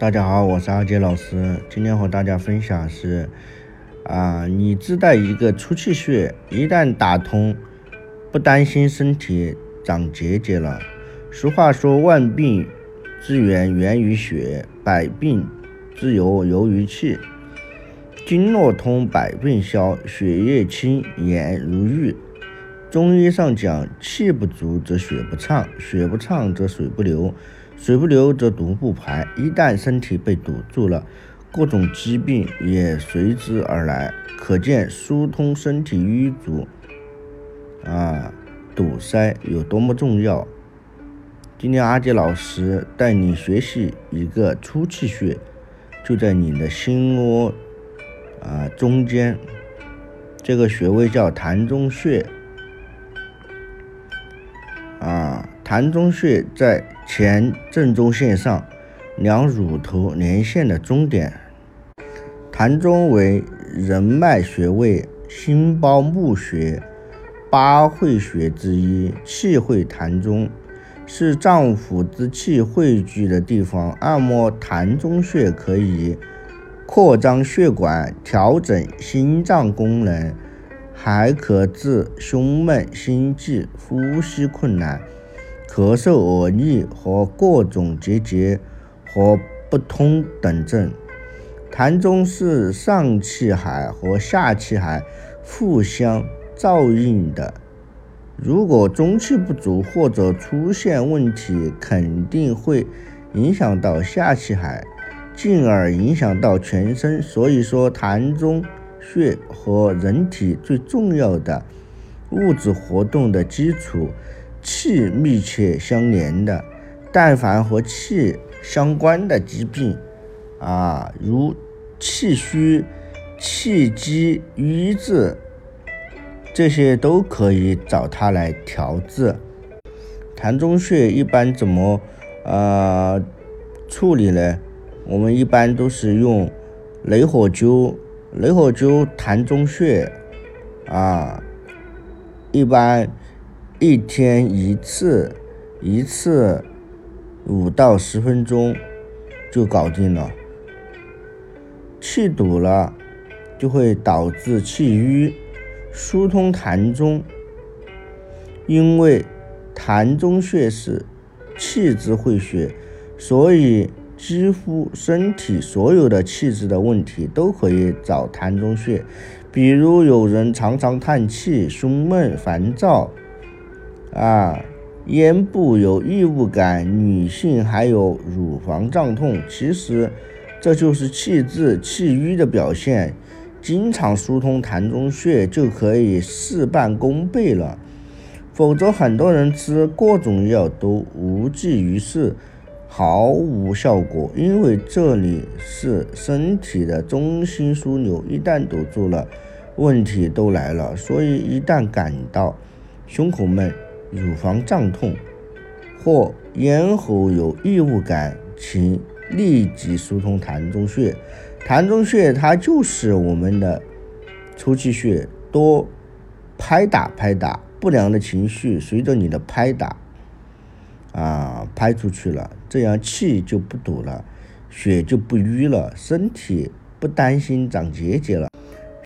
大家好，我是阿杰老师。今天和大家分享是啊，你知道一个出气穴，一旦打通，不担心身体长结节了。俗话说，万病之源源于血，百病之由由于气。经络通，百病消，血液清，颜如玉。中医上讲，气不足则血不畅，血不畅则水不流。水不流则毒不排，一旦身体被堵住了，各种疾病也随之而来。可见疏通身体淤阻啊堵塞有多么重要。今天阿杰老师带你学习一个出气穴，就在你的心窝啊中间，这个穴位叫膻中穴啊。膻中穴在前正中线上，两乳头连线的中点。膻中为人脉穴位，心包募穴，八会穴之一，气会膻中，是脏腑之气汇聚的地方。按摩膻中穴可以扩张血管，调整心脏功能，还可治胸闷、心悸、呼吸困难。咳嗽、恶逆和各种结节和不通等症。痰中是上气海和下气海互相照应的，如果中气不足或者出现问题，肯定会影响到下气海，进而影响到全身。所以说，痰中穴和人体最重要的物质活动的基础。气密切相连的，但凡和气相关的疾病啊，如气虚、气机瘀滞，这些都可以找它来调治。膻中穴一般怎么呃处理呢？我们一般都是用雷火灸，雷火灸膻中穴啊，一般。一天一次，一次五到十分钟就搞定了。气堵了就会导致气瘀，疏通痰中，因为痰中穴是气之会穴，所以几乎身体所有的气滞的问题都可以找痰中穴。比如有人常常叹气、胸闷、烦躁。啊，咽部有异物感，女性还有乳房胀痛，其实这就是气滞气瘀的表现。经常疏通膻中穴就可以事半功倍了。否则，很多人吃各种药都无济于事，毫无效果，因为这里是身体的中心枢纽，一旦堵住了，问题都来了。所以，一旦感到胸口闷，乳房胀痛或咽喉有异物感，请立即疏通膻中穴。膻中穴它就是我们的出气穴，多拍打拍打，不良的情绪随着你的拍打啊拍出去了，这样气就不堵了，血就不淤了，身体不担心长结节了。